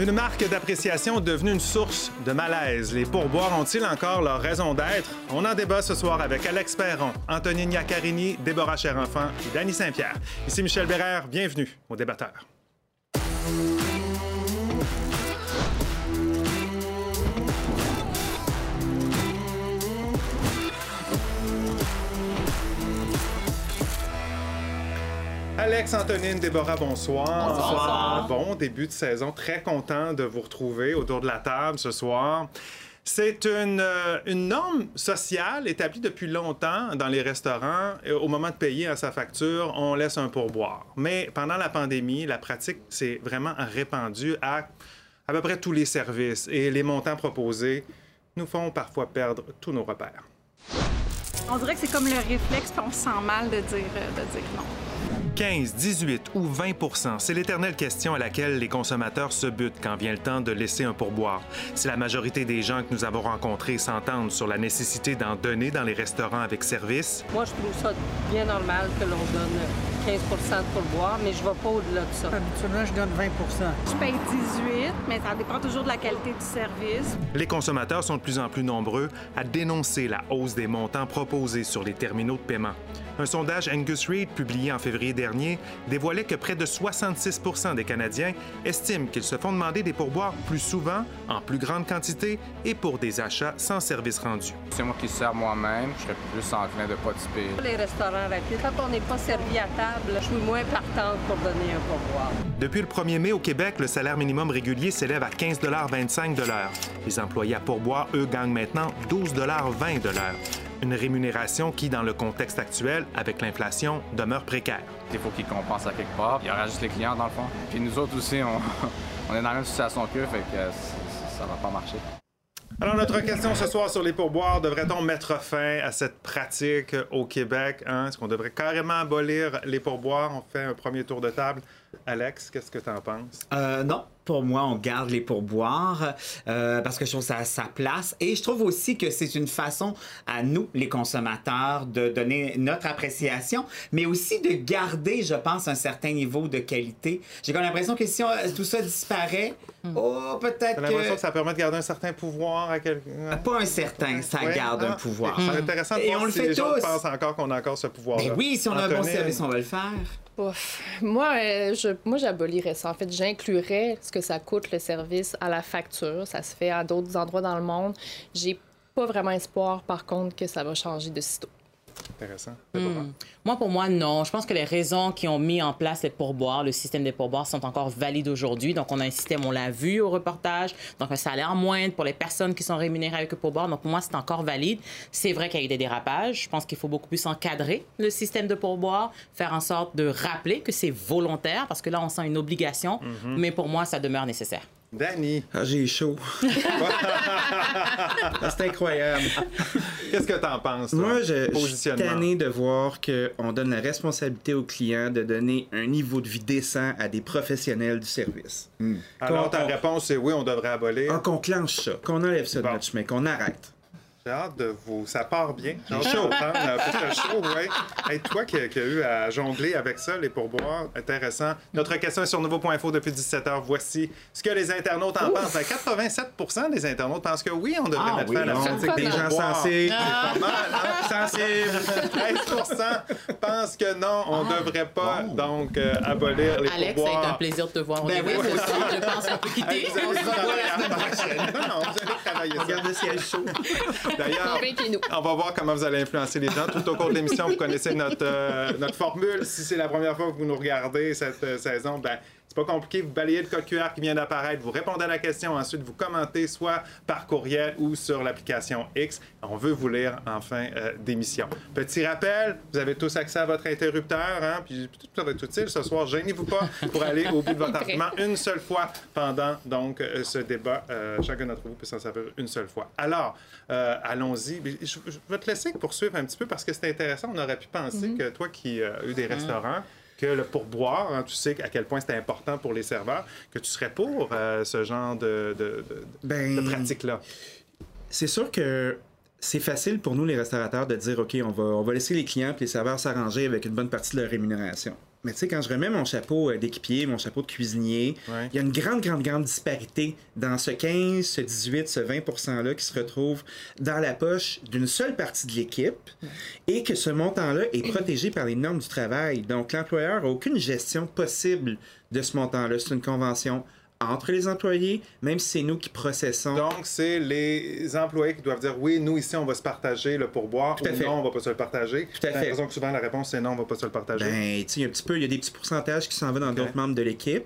Une marque d'appréciation devenue une source de malaise. Les pourboires ont-ils encore leur raison d'être? On en débat ce soir avec Alex Perron, Anthony Niacarini, Déborah Cherenfant et Danny Saint-Pierre. Ici Michel Bérère, bienvenue au débatteur. Alex, Antonine, Déborah, bonsoir. Bonsoir. Bon début de saison. Très content de vous retrouver autour de la table ce soir. C'est une, euh, une norme sociale établie depuis longtemps dans les restaurants. Au moment de payer à sa facture, on laisse un pourboire. Mais pendant la pandémie, la pratique s'est vraiment répandue à à peu près tous les services. Et les montants proposés nous font parfois perdre tous nos repères. On dirait que c'est comme le réflexe, puis on se sent mal de dire, euh, de dire non. 15, 18 ou 20% c'est l'éternelle question à laquelle les consommateurs se butent quand vient le temps de laisser un pourboire. Si la majorité des gens que nous avons rencontrés s'entendent sur la nécessité d'en donner dans les restaurants avec service, Moi, je trouve ça bien normal que l'on donne 15% de pourboire, mais je ne vais pas au-delà de ça. Habituellement, je donne 20 Je paye 18, mais ça dépend toujours de la qualité du service. les consommateurs sont de plus en plus nombreux à dénoncer la hausse des montants proposés sur les terminaux de paiement. Un sondage Angus Reid publié en février dernier dévoilait que près de 66% des Canadiens estiment qu'ils se font demander des pourboires plus souvent, en plus grande quantité et pour des achats sans service rendu. C'est moi qui sers moi-même, je serais plus enclin de pas typer. Les restaurants rapides, quand on n'est pas servi à table, je suis moins partante pour donner un pourboire. Depuis le 1er mai au Québec, le salaire minimum régulier s'élève à 15,25 Les employés à pourboire, eux, gagnent maintenant 12,20 Une rémunération qui, dans le contexte actuel, avec l'inflation, demeure précaire. Il faut qu'ils compensent à quelque part. Il y aura juste les clients, dans le fond. Puis nous autres aussi, on, on est dans la même situation qu'eux, fait que euh, ça va pas marcher. Alors, notre question ce soir sur les pourboires, devrait-on mettre fin à cette pratique au Québec? hein? Est-ce qu'on devrait carrément abolir les pourboires? On fait un premier tour de table. Alex, qu'est-ce que tu en penses? Euh, non, pour moi, on garde les pourboires euh, parce que je trouve ça à sa place. Et je trouve aussi que c'est une façon à nous, les consommateurs, de donner notre appréciation, mais aussi de garder, je pense, un certain niveau de qualité. J'ai comme l'impression que si on- tout ça disparaît, oh, peut-être J'ai l'impression que... que ça permet de garder un certain pouvoir à quelqu'un? Pas un certain, ça Ouais, garde ah, un pouvoir. ok. C'est intéressant de Et voir on le si fait les gens tous. pensent encore qu'on a encore ce pouvoir-là. Ben oui, si on a un bon service, on va le faire. Moi, euh, je, moi, j'abolirais ça. En fait, j'inclurais ce que ça coûte le service à la facture. Ça se fait à d'autres endroits dans le monde. J'ai pas vraiment espoir, par contre, que ça va changer de sitôt. Intéressant. Moi, pour moi, non. Je pense que les raisons qui ont mis en place les pourboires, le système des pourboires, sont encore valides aujourd'hui. Donc, on a un système, on l'a vu au reportage, donc un salaire moindre pour les personnes qui sont rémunérées avec le pourboire. Donc, pour moi, c'est encore valide. C'est vrai qu'il y a eu des dérapages. Je pense qu'il faut beaucoup plus encadrer le système de pourboire, faire en sorte de rappeler que c'est volontaire, parce que là, on sent une obligation. Mais pour moi, ça demeure nécessaire. Danny, Ah, j'ai chaud. C'est incroyable. qu'est-ce que tu en penses? toi? Moi, je, je suis tanné de voir qu'on donne la responsabilité aux clients de donner un niveau de vie décent à des professionnels du service. Alors, Qu'on- ta on- réponse, c'est oui, on devrait abolir. Ah, qu'on clenche ça, qu'on enlève ça de Bon. notre chemin, qu'on arrête. J'ai hâte de vous. Ça part bien. J'ai. Euh, parce que chaud, ouais. Hey, toi qui, qui as eu à jongler avec ça, les pourboires, intéressant. Notre question est sur nouveau.info depuis 17h. Voici ce que les internautes en pensent. Ben, 87% des internautes pensent que oui, on devrait Ah mettre oui, fin à la pratique Des gens pourboires. sensés. C'est pas mal, hein? Sensibles. 13% pensent que non, on ne devrait pas donc euh, abolir les Alex, ça a été pourboires. un plaisir de te voir. Ben oui, aussi, je pense qu'on peut Hey, quitter. vous allez travailler la semaine prochaine. Non, non, vous allez travailler ça. Regarde le ciel chaud. D'ailleurs, on va voir comment vous allez influencer les gens. Tout au cours de l'émission, vous connaissez notre, euh, notre formule. Si c'est la première fois que vous nous regardez cette euh, saison, ben, c'est pas compliqué. Vous balayez le code QR qui vient d'apparaître, vous répondez à la question, ensuite vous commentez soit par courriel ou sur l'application X. On veut vous lire en fin euh, d'émission. Petit rappel, vous avez tous accès à votre interrupteur, hein, puis ça va être utile ce soir. Gênez-vous pas pour aller au bout de votre argument une seule fois pendant donc euh, ce débat. Euh, chacun d'entre vous peut s'en servir une seule fois. Alors, allons-y. Je, je vais te laisser poursuivre un petit peu parce que c'est intéressant. On aurait pu penser que toi qui as eu des restaurants, que le pourboire, hein, tu sais à quel point c'était important pour les serveurs, que tu serais pour euh, ce genre de, de, de- Ben, de pratique-là? C'est sûr que c'est facile pour nous, les restaurateurs, de dire OK, on va, on va laisser les clients et les serveurs s'arranger avec une bonne partie de leur rémunération. Mais tu sais, quand je remets mon chapeau euh, d'équipier, mon chapeau de cuisinier, il y a une grande, grande, grande disparité dans ce 15, ce 18, ce 20 %-là qui se retrouve dans la poche d'une seule partie de l'équipe et que ce montant-là est protégé par les normes du travail. Donc, l'employeur n'a aucune gestion possible de ce montant-là. C'est une convention entre les employés, même si c'est nous qui processons. Donc, c'est les employés qui doivent dire oui, nous ici, on va se partager le pourboire Tout à ou fait. non, on va pas se le partager. Tout à fait. l'impression que souvent la réponse c'est non, on va pas se le partager. Ben, tu sais, un petit peu, il y a des petits pourcentages qui s'en vont dans d'autres membres de l'équipe.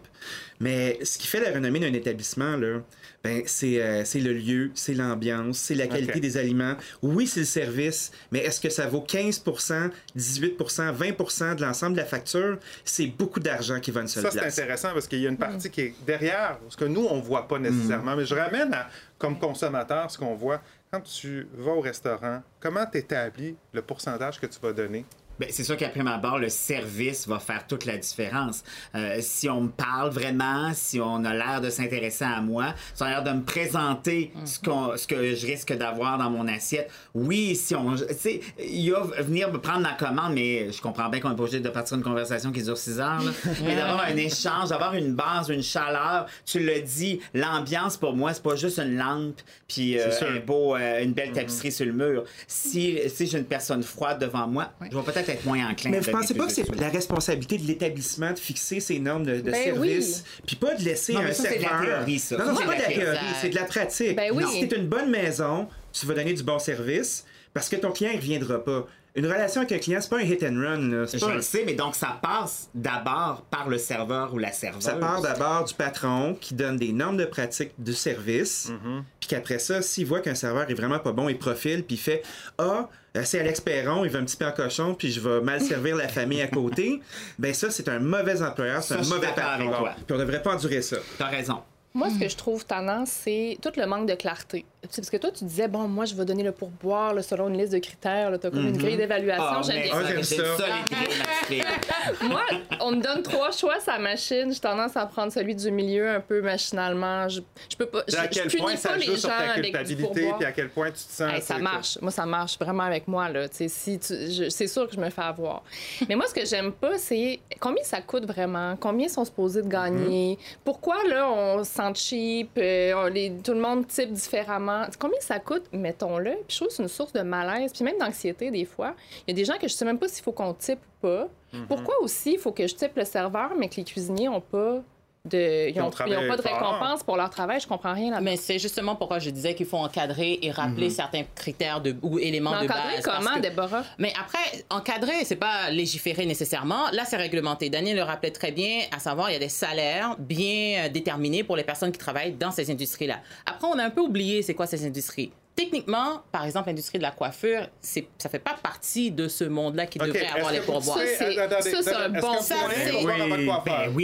Mais ce qui fait la renommée d'un établissement, là, ben, c'est euh, c'est le lieu, c'est l'ambiance, c'est la qualité des aliments. Oui, c'est le service, mais est-ce que ça vaut 15% 18% 20% de l'ensemble de la facture? C'est beaucoup d'argent qui va une seule Ça, c'est place. intéressant parce qu'il y a une partie qui est derrière, ce que nous, on voit pas nécessairement. Mais je ramène à, comme consommateur, ce qu'on voit. Quand tu vas au restaurant, comment tu établis le pourcentage que tu vas donner? Ben, c'est sûr qu'après ma barre, le service va faire toute la différence. Euh, si on me parle vraiment, si on a l'air de s'intéresser à moi, si on a l'air de me présenter ce, qu'on- ce que je risque d'avoir dans mon assiette, oui, si on. Tu sais, il y a venir me prendre la commande, mais je comprends bien qu'on pas obligé de partir une conversation qui dure six heures, là. mais d'avoir un échange, d'avoir une base, une chaleur. Tu le dis, l'ambiance pour moi, c'est pas juste une lampe, puis euh, un beau, euh, une belle tapisserie sur le mur. Si, si j'ai une personne froide devant moi, je vais peut-être être moins enclin. Mais vous donner pensez pas que c'est la responsabilité de l'établissement de fixer ces normes de, de Ben service, puis pas de laisser Non, un ça, c'est de la théorie, ça. Non, non, c'est pas de la théorie, c'est de la pratique. Ben oui. Si t'es une bonne maison, tu vas donner du bon service parce que ton client ne reviendra pas. Une relation avec un client, c'est pas un hit and run. là. C'est Je un- le sais, mais donc ça passe d'abord par le serveur ou la serveuse. Ça part d'abord du patron qui donne des normes de pratique du service, puis qu'après ça, s'il voit qu'un serveur est vraiment pas bon, il profile, puis il fait Ah, euh, c'est Alex Perron, il veut un petit peu en cochon, puis je vais mal servir la famille à côté. Ben ça, c'est un mauvais employeur, c'est un mauvais patron. Puis on devrait pas endurer ça. T'as raison. Moi, ce que je trouve tendance, c'est tout le manque de clarté. Parce que toi, tu disais, bon, moi, je vais donner le pourboire là, selon une liste de critères. Tu as comme une grille d'évaluation. Ah, J'aime bien ça. Moi, on me donne trois choix sa machine. J'ai tendance à prendre celui du milieu un peu machinalement. Je, je peux pas. Je, à je quel punis point ça joue sur ta culpabilité, puis à quel point tu te sens. Hey, ça marche. Moi, ça marche vraiment avec moi. Là. Si je- c'est sûr que je me fais avoir. Mais moi, ce que j'aime pas, c'est combien ça coûte vraiment? Combien sont supposés de gagner? Pourquoi, là, on se cheap? euh, on- les- tout le monde type différemment. Combien ça coûte? Mettons-le? Puis je trouve que c'est une source de malaise, puis même d'anxiété, des fois. Il y a des gens que je sais même pas s'il faut qu'on type ou pas. Pourquoi aussi il faut que je type le serveur, mais que les cuisiniers ont pas de... Ils ont ont, ils ont travaillé pas de fort. récompense pour leur travail? Je comprends rien là-dedans. Mais c'est justement pourquoi je disais qu'il faut encadrer et rappeler certains critères de, ou éléments Mais de encadrer base. comment, que- Déborah? Mais après, encadrer, c'est pas légiférer nécessairement. Là, c'est réglementé. Daniel le rappelait très bien, à savoir, il y a des salaires bien euh, déterminés pour les personnes qui travaillent dans ces industries-là. Après, on a un peu oublié c'est quoi ces industries. Techniquement, par exemple, l'industrie de la coiffure, c'est, ça fait pas partie de ce monde-là qui devrait avoir les pourboires. Ça, c'est- attendez, ça, c'est un bon ça, c'est-? Ben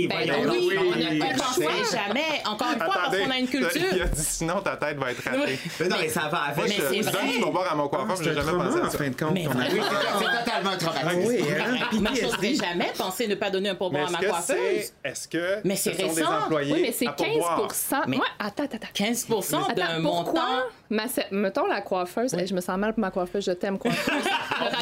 Ben Oui, sait jamais. Encore une fois, parce qu'on a une Il a culture. dit sinon ta tête va être ratée. Mais non, mais ça va Moi, avec. je, Mais c'est je donne du pourboire à mon Ah, coiffeur, c'est j'ai jamais pensé à en ça. fin de compte. C'est totalement un Ah traumatisme. oui, hein? Moi, je PTSD. jamais penser ne pas donner un pourboire à est-ce ma que coiffeuse. c'est. Est-ce que Mais ce c'est récent. employés Oui, mais c'est à 15 pourboire? Mais- Moi, attends, attends, attends. 15 d'un montant? pourquoi, ma, mettons la coiffeuse, Hey, je me sens mal pour ma coiffeuse, je t'aime coiffeuse.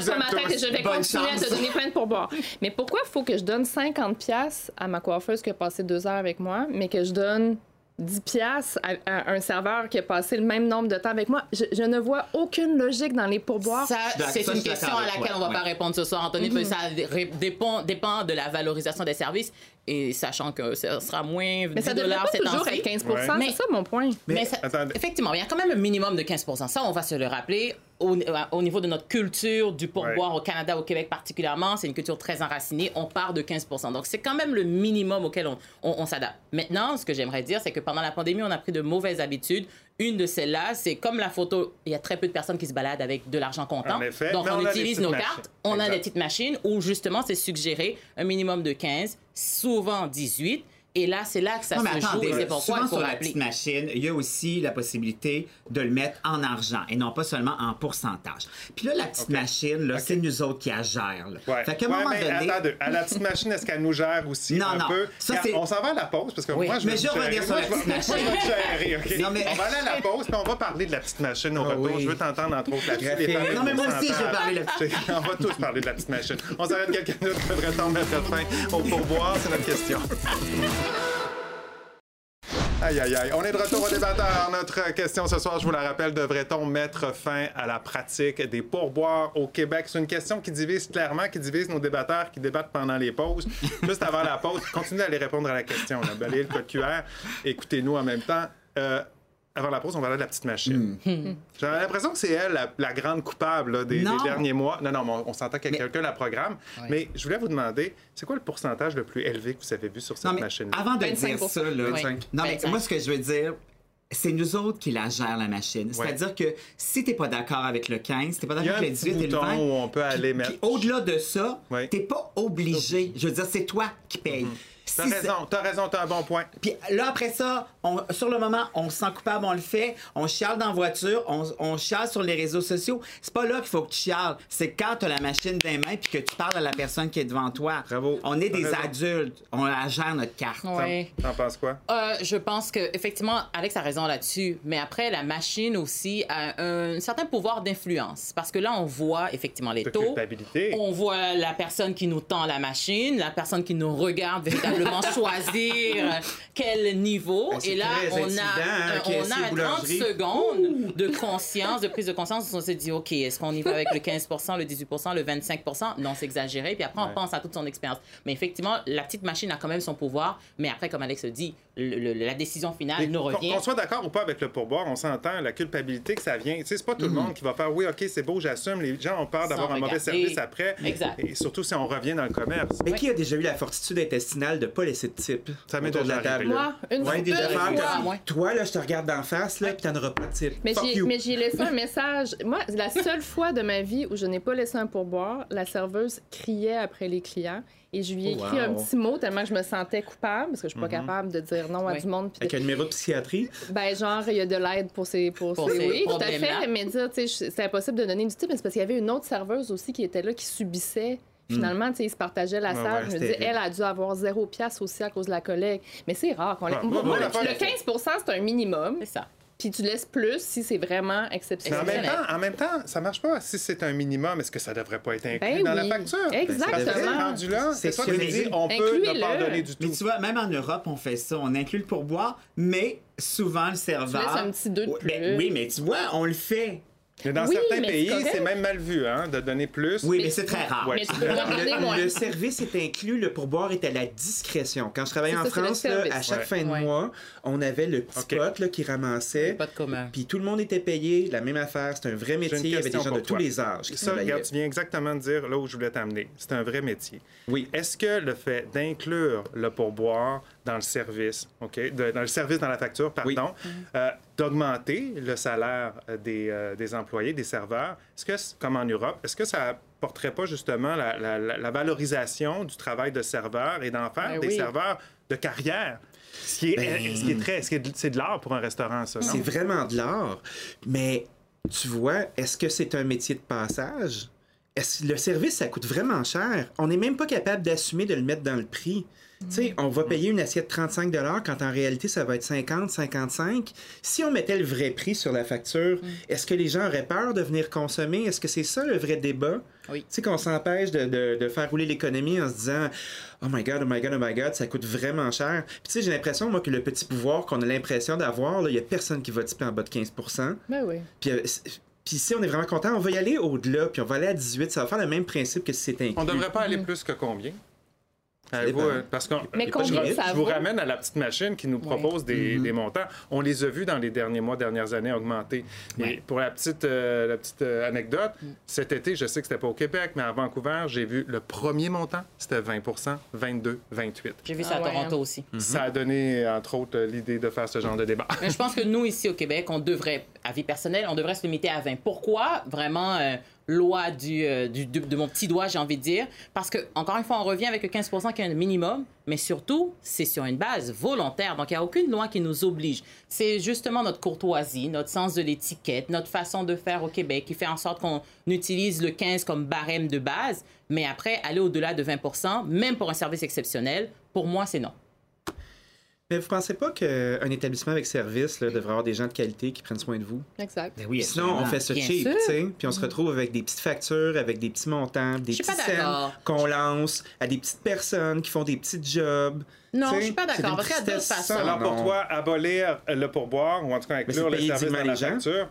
Je ma tête et je vais continuer chance. à te donner plein de pourboires. Mais pourquoi il faut que je donne 50 pièces à ma coiffeuse qui a passé deux heures avec moi, mais que je donne 10 pièces à, à un serveur qui a passé le même nombre de temps avec moi? Je, je ne vois aucune logique dans les pourboires. C'est une question à laquelle toi, on va ouais. pas répondre ce soir, Anthony, parce que ça dépend, dépend de la valorisation des services et sachant que ça sera moins mais ça 10 devrait pas toujours être 15 Ouais. C'est ça mon point. Mais, ça- Attendez. effectivement, il y a quand même un minimum de 15% Ça, on va se le rappeler. Au, au niveau de notre culture du pourboire au Canada, au Québec particulièrement, c'est une culture très enracinée. On part de 15 Donc, c'est quand même le minimum auquel on, on- on s'adapte. Maintenant, ce que j'aimerais dire, c'est que pendant la pandémie, on a pris de mauvaises habitudes. Une de celles-là, c'est comme la photo, il y a très peu de personnes qui se baladent avec de l'argent comptant. Effet, Donc, on, utilise nos machines. cartes, on a des petites machines où justement, c'est suggéré un minimum de 15, souvent 18. Et là, c'est là que ça Non, mais se joue attendez, et c'est pourquoi souvent il faut sur la rappeler. petite machine, il y a aussi la possibilité de le mettre en argent et non pas seulement en pourcentage. Puis là, la petite machine, là, c'est nous autres qui la gèrent. là. Ouais. Fait qu'à un Ouais, moment mais donné... attendez, à la petite machine, est-ce qu'elle nous gère aussi Non, un non. peu? Ça, On s'en va à la pause parce que Oui. moi, je Mais vais je te vais revenir gérer. sur Moi, la je vais- petite je machine. te gérer, OK? Non, mais- On va aller à la pause puis on va parler de la petite machine au Ah retour. oui. Je veux t'entendre entre autres là-dessus. Non, mais moi aussi, je veux parler de la petite On va tous parler de la petite machine. On s'arrête quelques minutes. Devrait-on mettre fin au pourboire? C'est notre question. Aïe, aïe, aïe. On est de retour au débatteur. Notre question ce soir, je vous la rappelle, devrait-on mettre fin à la pratique des pourboires au Québec? C'est une question qui divise clairement, qui divise nos débatteurs qui débattent pendant les pauses. Juste avant la pause, continuez à aller répondre à la question. Là. Balayez le QR. Écoutez-nous en même temps. Euh, avant la pause, on va aller de la petite machine. J'ai l'impression que c'est elle la, la grande coupable là, des, derniers mois. Non, non, mais on, on s'entend qu'il y a Mais- quelqu'un la programme. Mais je voulais vous demander, c'est quoi le pourcentage le plus élevé que vous avez vu sur cette Non, machine? avant de 25 dire ça, là, 25. non, mais 25. moi, ce que je veux dire, c'est nous autres qui la gèrent, la machine. C'est-à-dire que si t'es pas d'accord avec le 15, si t'es pas d'accord avec le petit 18 et le bouton 20... où on peut aller puis- mettre- puis au-delà de ça, Oui. t'es pas obligé. Je veux dire, c'est toi qui paye. T'as Si raison, t'as raison, t'as un bon point. Puis là, après ça, on- sur le moment, on se sent coupable, on le fait. On chiale dans la voiture, on, on chiale sur les réseaux sociaux. C'est pas là qu'il faut que tu chiales. C'est quand tu as la machine dans les mains puis que tu parles à la personne qui est devant toi. Bravo. On est des raison. adultes. On la gère notre carte. Ouais. T'en penses quoi? Euh, je pense que effectivement, Alex a raison là-dessus. Mais après, la machine aussi a un certain pouvoir d'influence parce que là, on voit effectivement les De taux. culpabilité. On voit la personne qui nous tend la machine, la personne qui nous regarde véritablement choisir quel niveau. Ben, Et là, on a, hein, euh, on a 30 boulangerie. secondes de conscience, de prise de conscience. On se dit, OK, est-ce qu'on y va avec le 15% le 18% le 25% Non, c'est exagéré. Puis après, on pense à toute son expérience. Mais effectivement, la petite machine a quand même son pouvoir. Mais après, comme Alex le dit, le- le- la décision finale Et nous revient. Qu'on soit d'accord ou pas avec le pourboire, on s'entend la culpabilité que ça vient. Tu sais, c'est pas tout le Mhm. monde qui va faire oui, OK, c'est beau, j'assume. Les gens ont peur d'avoir un mauvais service après. Exact. Et surtout si on revient dans le commerce. Mais qui a déjà eu la fortitude intestinale de pas laisser de type Ça m'est déjà la table? arrivé. Moi, une Ouais, une que-. Toi, là, je te regarde d'en face, là, puis t'en auras pas de type. Mais j'ai, you. mais j'ai laissé un message. Moi, la seule fois de ma vie où je n'ai pas laissé un pourboire, la serveuse criait après les clients et je lui ai écrit un petit mot tellement que je me sentais coupable parce que je suis pas capable de dire non à Oui. du monde. de- Avec un numéro de psychiatrie? Ben, genre, il y a de l'aide pour ces. Pour, Pour ces- oui, tout à fait. Mais dire, tu sais, c'est impossible de donner du type, mais c'est parce qu'il y avait une autre serveuse aussi qui était là, qui subissait. Finalement, tu sais, ils se partageaient la salle. ouais, je me terrible. elle a dû avoir zéro pièce aussi à cause de la collègue. Mais c'est rare qu'on le, l'affaire, le c'est- 15% c'est un minimum. C'est ça. Puis tu laisses plus si c'est vraiment Mais en exceptionnel. même, Exceptionnel. temps, en même temps, ça marche pas. Si c'est un minimum, est-ce que ça devrait pas être inclus Ben dans la facture? Exactement. Que c'est rendu là, c'est toi qui dis, on peut ne pas donner du Mais tout. tu vois, même en Europe, on fait ça. On inclut le pourboire, mais souvent le serveur. laisses un petit deux de mais- plus. oui, mais tu vois, on le fait. Mais dans Oui, certains mais c'est pays, c'est même mal vu, hein, de donner plus. Oui, mais, Mais c'est très rare. Ouais. Le, le service est inclus, le pourboire est à la discrétion. Quand je travaillais en ça, France, là, à chaque Ouais. fin de Ouais. mois, on avait le petit Ok. pot là, qui ramassait. Pas de commun. Puis tout le monde était payé, la même affaire. C'est un vrai métier. Il y avait des gens de tous les âges qui Ça, regarde, tu viens exactement de dire là où je voulais t'amener. C'est un vrai métier. Oui. Est-ce que le fait d'inclure le pourboire dans le service, OK, de- dans le service, dans la facture, pardon, euh, d'augmenter le salaire euh, des, euh, des employés, des serveurs, est-ce que, comme en Europe, est-ce que ça porterait pas justement la, la- valorisation du travail de serveur et d'en faire Ben des oui. serveurs de carrière? Ce qui est, Ben- ce qui est très, ce c'est de l'art pour un restaurant, ça? C'est vraiment de l'art. Mais tu vois, est-ce que c'est un métier de passage? Est-ce, le service, ça coûte vraiment cher? On n'est même pas capable d'assumer de le mettre dans le prix. Tu sais, on va payer une assiette 35 quand en réalité, ça va être 50, 55. Si on mettait le vrai prix sur la facture, est-ce que les gens auraient peur de venir consommer? Est-ce que c'est ça le vrai débat? Oui. Tu sais, qu'on s'empêche de, de- de faire rouler l'économie en se disant Oh my God, oh my God, oh my God, ça coûte vraiment cher. Puis tu sais, j'ai l'impression, moi, que le petit pouvoir qu'on a l'impression d'avoir, il n'y a personne qui va tiper en bas de 15 Ben oui. Puis, euh, puis si on est vraiment content, on va y aller au-delà, puis on va aller à 18. Ça va faire le même principe que si c'était inclus. On devrait pas aller plus que combien? Dépend. euh, parce qu'on, Mais je, combien je ça vous vaut? ramène à la petite machine qui nous propose des, des montants. On les a vus dans les derniers mois, dernières années augmenter. Et pour la petite, euh, la petite euh, anecdote, cet été, je sais que c'était pas au Québec, mais à Vancouver, j'ai vu le premier montant, c'était 20% 22, 28. J'ai vu ça Ah à ouais, Toronto hein. aussi. Ça a donné, entre autres, euh, l'idée de faire ce genre de débat. Mais je pense que nous, ici au Québec, on devrait, à vie personnelle, on devrait se limiter à 20. Pourquoi vraiment euh, loi du, euh, de mon petit doigt, j'ai envie de dire. Parce que, encore une fois, on revient avec le 15% qui est un minimum, mais surtout, c'est sur une base volontaire. Donc, il n'y a aucune loi qui nous oblige. C'est justement notre courtoisie, notre sens de l'étiquette, notre façon de faire au Québec qui fait en sorte qu'on utilise le 15 comme barème de base. Mais après, aller au-delà de 20% même pour un service exceptionnel, pour moi, c'est non. Mais vous pensez pas qu'un établissement avec service là, devrait avoir des gens de qualité qui prennent soin de vous? Exact. Ben oui, Sinon, on fait ça Bien cheap, tu sais, puis on se retrouve avec des petites factures, avec des petits montants, des Je suis petites pas scènes d'accord. qu'on lance à des petites personnes qui font des petits jobs. Non, je suis pas d'accord, façons. Alors pour toi, abolir le pourboire, ou en tout cas inclure c'est le payer service dignement dans la les gens. facture,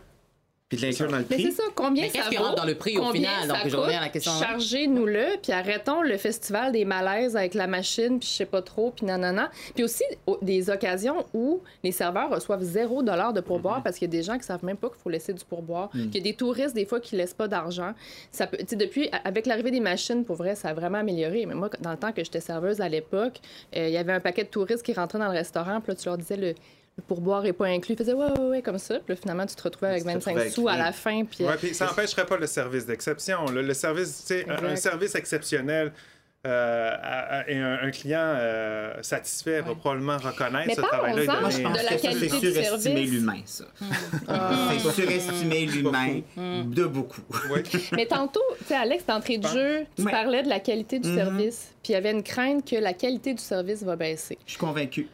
Puis de l'inclure dans le Mais prix? c'est ça, combien Mais ça qu'est-ce qui vaut? rentre dans le prix au Combien final? ça Donc, je coûte? reviens à la question. Chargez-nous-le, puis arrêtons le festival des malaises avec la machine, puis je sais pas trop, puis nanana. Puis aussi, au- des occasions où les serveurs reçoivent zéro dollar de pourboire parce qu'il y a des gens qui savent même pas qu'il faut laisser du pourboire, qu'il y a des touristes, des fois, qui laissent pas d'argent. Ça peut, tu sais, depuis, avec l'arrivée des machines, pour vrai, ça a vraiment amélioré. Mais moi, dans le temps que j'étais serveuse à l'époque, euh, il y avait un paquet de touristes qui rentraient dans le restaurant, puis là, tu leur disais le... le pourboire est pas inclus. Ils faisaient ouais, ouais, ouais, comme ça. Puis là, finalement, tu te retrouvais avec Tu te 25 retrouvais sous à la fin. Puis, Ouais, puis ça n'empêcherait pas le service d'exception. Le service, tu sais, un, service exceptionnel euh, à- à- et un, un client euh, satisfait va probablement reconnaître Mais ce travail-là. et parlons-en Moi, je donner- pense de la que ça, c'est qualité du surestimer l'humain, ça. Ah. C'est surestimer l'humain de beaucoup. Mais tantôt, tu sais, Alex, d'entrée de jeu, tu Ouais. parlais de la qualité du Mhm. service. Puis il y avait une crainte que la qualité du service va baisser. Je suis convaincue.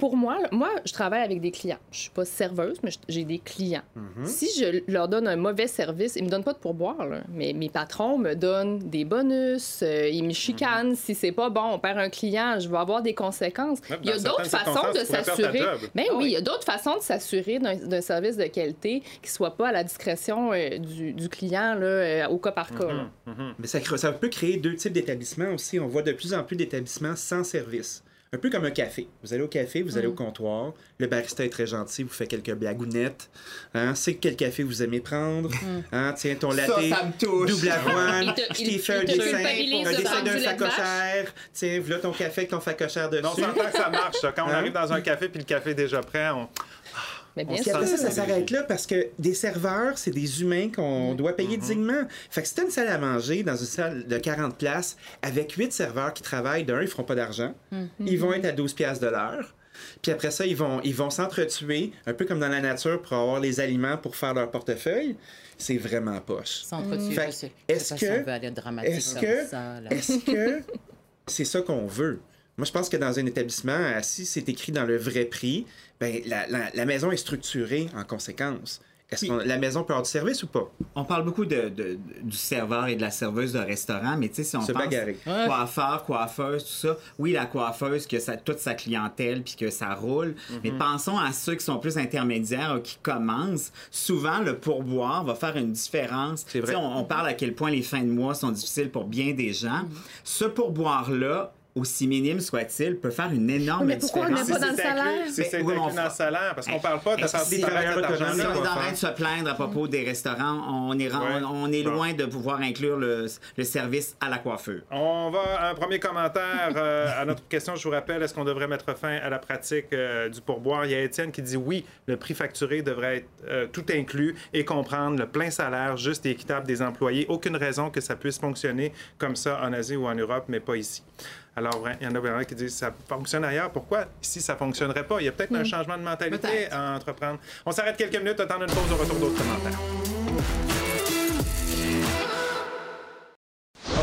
Pour moi, moi, je travaille avec des clients. Je suis pas serveuse, mais j'ai des clients. Mhm. Si je leur donne un mauvais service, ils me donnent pas de pourboire, là. Mais mes patrons me donnent des bonus, euh, ils me chicanent. Si c'est pas bon, on perd un client, je vais avoir des conséquences. Il y a d'autres façons de s'assurer. Ben Ah oui, il y a d'autres façons de s'assurer d'un service de qualité qui soit pas à la discrétion euh, du, du client là, euh, au cas par cas. Mhm. Mais ça peut créer deux types d'établissements aussi. On voit de plus en plus d'établissements sans service. Un peu comme un café. Vous allez au café, vous allez Mm. au comptoir. Le barista est très gentil, vous fait quelques blagounettes. Hein, c'est quel café vous aimez prendre. Hein, tiens, ton latte, double avoine. Il te- je t'ai fait un il te dessin, un de dessin d'un facochère. Tiens, voilà ton café avec ton facochère dessus. Non, on s'entend que ça marche. ça. Quand on Hein? arrive dans un café puis le café est déjà prêt, on... Mais bien sûr. après ça, ça s'arrête là parce que des serveurs, c'est des humains qu'on doit payer dignement. Fait que si t'as une salle à manger dans une salle de 40 places avec 8 serveurs qui travaillent, d'un, ils feront pas d'argent. Ils vont être à 12 piastres de l'heure. Puis après ça, ils vont ils vont s'entretuer, un peu comme dans la nature, pour avoir les aliments pour faire leur portefeuille. C'est vraiment poche. S'entretuer, je est-ce que- Est-ce que est-ce que c'est ça qu'on veut? Moi, je pense que dans un établissement, si c'est écrit dans le vrai prix, ben, la, la- la maison est structurée en conséquence. Est-ce que la maison peut avoir du service ou pas? On parle beaucoup de, de- du serveur et de la serveuse de restaurant, mais tu sais, si on Se pense bagarrer. coiffeur, coiffeuse, tout ça, oui, la coiffeuse, que ça, toute sa clientèle, puis que ça roule, mais pensons à ceux qui sont plus intermédiaires, ou qui commencent. Souvent, le pourboire va faire une différence. C'est vrai. Tu sais, On, on parle à quel point les fins de mois sont difficiles pour bien des gens. Ce pourboire-là, aussi minime soit-il, peut faire une énorme Mais pourquoi on le met différence. pas dans le salaire? si Mais c'est oui, inclus on dans le salaire, parce qu'on parle pas de cet Si autonomes, on est en train de se plaindre à propos des restaurants, on est, Ouais. on, on loin de pouvoir inclure le, le service à la coiffure. On va un premier commentaire euh, à notre question. Je vous rappelle, est-ce qu'on devrait mettre fin à la pratique euh, du pourboire? Il y a Étienne qui dit oui, le prix facturé devrait être euh, tout inclus et comprendre le plein salaire juste et équitable des employés. Aucune raison que ça puisse fonctionner comme ça en Asie ou en Europe, mais pas ici. Alors, il y en a vraiment qui disent ça fonctionne ailleurs. Pourquoi ici ça fonctionnerait pas? Il y a peut-être un changement de mentalité à entreprendre. On s'arrête quelques minutes, attendre une pause au retour d'autres commentaires.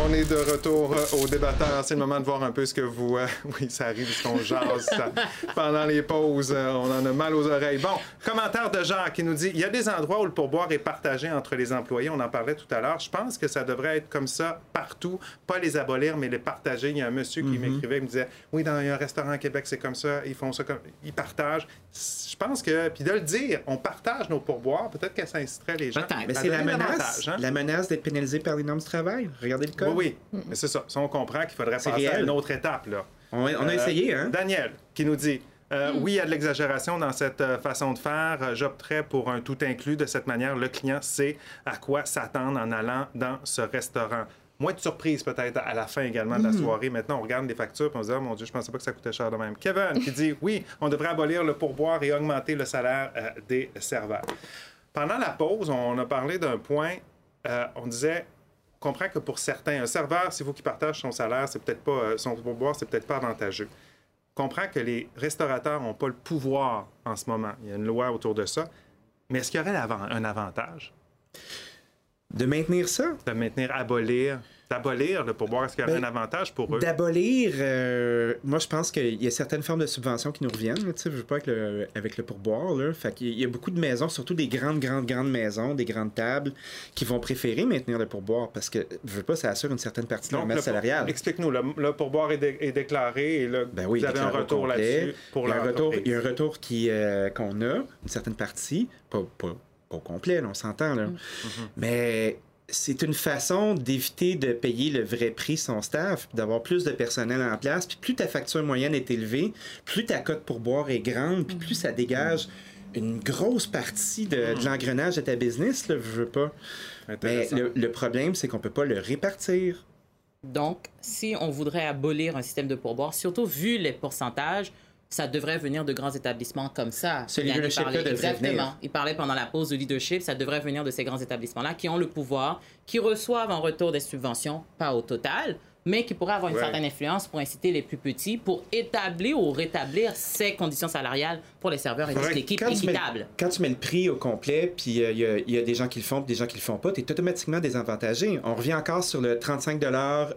On est de retour euh, au débatteur. C'est le moment de voir un peu ce que vous. euh, oui, ça arrive, ce qu'on jase ça. pendant les pauses. euh, on en a mal aux oreilles. Bon, commentaire de Jean qui nous dit il y a des endroits où le pourboire est partagé entre les employés. On en parlait tout à l'heure. Je pense que ça devrait être comme ça partout. Pas les abolir, mais les partager. Il y a un monsieur qui m'écrivait, il me disait oui, dans un restaurant à Québec, c'est comme ça. Ils font ça comme. Ils partagent. Je pense que. Puis de le dire, on partage nos pourboires. Peut-être que ça inciterait les gens. Peut-être. Mais c'est la menace, hein? la menace d'être pénalisé par les normes du travail. Regardez le code. Oui, oui. Mais c'est ça. Ça, on comprend qu'il faudrait passer à une autre étape. Là. On, on a Euh, essayé, hein? Daniel, qui nous dit euh, Oui, il y a de l'exagération dans cette euh, façon de faire. Euh, J'opterais pour un tout inclus. De cette manière, le client sait à quoi s'attendre en allant dans ce restaurant. Moins de surprise peut-être à la fin également de la soirée. Maintenant, on regarde les factures et on se dit oh, mon Dieu, je pensais pas que ça coûtait cher de même. Kevin qui dit oui, on devrait abolir le pourboire et augmenter le salaire euh, des serveurs. Pendant la pause, on a parlé d'un point euh, on disait, comprend que pour certains, un serveur, c'est vous qui partage son salaire, c'est peut-être pas, euh, son pourboire, c'est peut-être pas avantageux. Comprend que les restaurateurs n'ont pas le pouvoir en ce moment. Il y a une loi autour de ça. Mais est-ce qu'il y aurait un avantage? De maintenir ça, de maintenir, abolir, d'abolir le pourboire? Est-ce qu'il y aurait Ben, un avantage pour eux? D'abolir, euh, moi je pense qu'il y a certaines formes de subventions qui nous reviennent. Tu sais, je veux pas avec le, avec le pourboire. Là. Fait qu'il y a- il y a beaucoup de maisons, surtout des grandes, grandes, grandes maisons, des grandes tables, qui vont préférer maintenir le pourboire parce que je veux pas, ça assure une certaine partie de Donc, masse le- salariale. Explique-nous, le, le pourboire est, dé- est déclaré et là, Ben oui, vous avez un retour là-dessus pour il y a un retour, il y a un retour qui, euh, qu'on a, une certaine partie, pas, pas, pas au complet, là, on s'entend. Là. Mais c'est une façon d'éviter de payer le vrai prix son staff, puis d'avoir plus de personnel en place. Puis plus ta facture moyenne est élevée, plus ta cote pour boire est grande, puis plus ça dégage une grosse partie de, de l'engrenage de ta business, là, je veux pas. Mais le problème, c'est qu'on peut pas le répartir. Donc, si on voudrait abolir un système de pourboire, surtout vu les pourcentages, ça devrait venir de grands établissements comme ça. Ce Yannick leadership-là parlait- devrait Exactement. venir. Il parlait pendant la pause de leadership, ça devrait venir de ces grands établissements-là qui ont le pouvoir, qui reçoivent en retour des subventions, pas au total, mais qui pourraient avoir une Ouais. certaine influence pour inciter les plus petits pour établir ou rétablir ces conditions salariales pour les serveurs et l'équipe Quand tu, mets, équitable. quand tu mets le prix au complet, puis euh, il y a- il y, a des gens qui le font, puis des gens qui le font pas, tu es automatiquement désavantagé. On revient encore sur le 35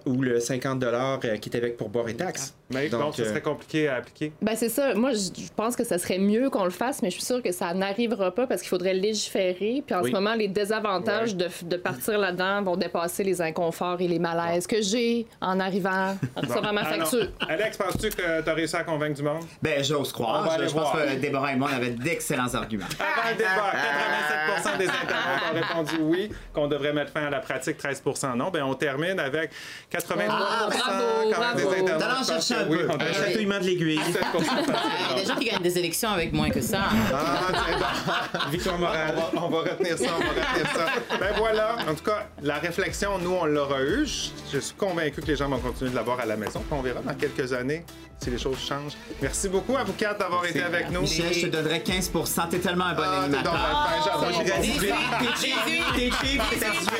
ou le 50 euh, qui est avec pourboire et taxes. Mais donc, Donc, ce euh, serait compliqué à appliquer. Ben c'est ça. Moi, je pense que ça serait mieux qu'on le fasse, mais je suis sûre que ça n'arrivera pas parce qu'il faudrait légiférer. Puis en Oui. ce moment, les désavantages de, de partir là-dedans vont dépasser les inconforts et les malaises que j'ai en arrivant, en recevant ma Ah facture. Alex, penses-tu que tu as réussi à convaincre du monde? Ben, j'ose On croire. va Je, aller je pense voir. que Déborah et moi, on avait d'excellents arguments. Avant le débat, 87 des internautes ont répondu oui, qu'on devrait mettre fin à la pratique, 13% non. Ben, on termine avec 83 Ah, bravo, même des bravo. internautes. Chercher un oui, peu. on Un devrait- chatouillement de l'aiguille. 17 Il y a des gens qui gagnent des élections avec moins que ça. Ah. On va, on va retenir ça, on va retenir ça. Ben voilà, en tout cas, la réflexion, nous, on l'aura eue. Je, je suis convaincu que les gens vont continuer de l'avoir à la maison. Puis on verra dans quelques années si les choses changent. Merci beaucoup à vous quatre d'avoir été avec nous. Michel, je te donnerais 15 T'es tellement un bon Ah, animateur. bien fin, j'avoue. Moi, j'irais à 18. Jésus! T'es cheap, t'es 18.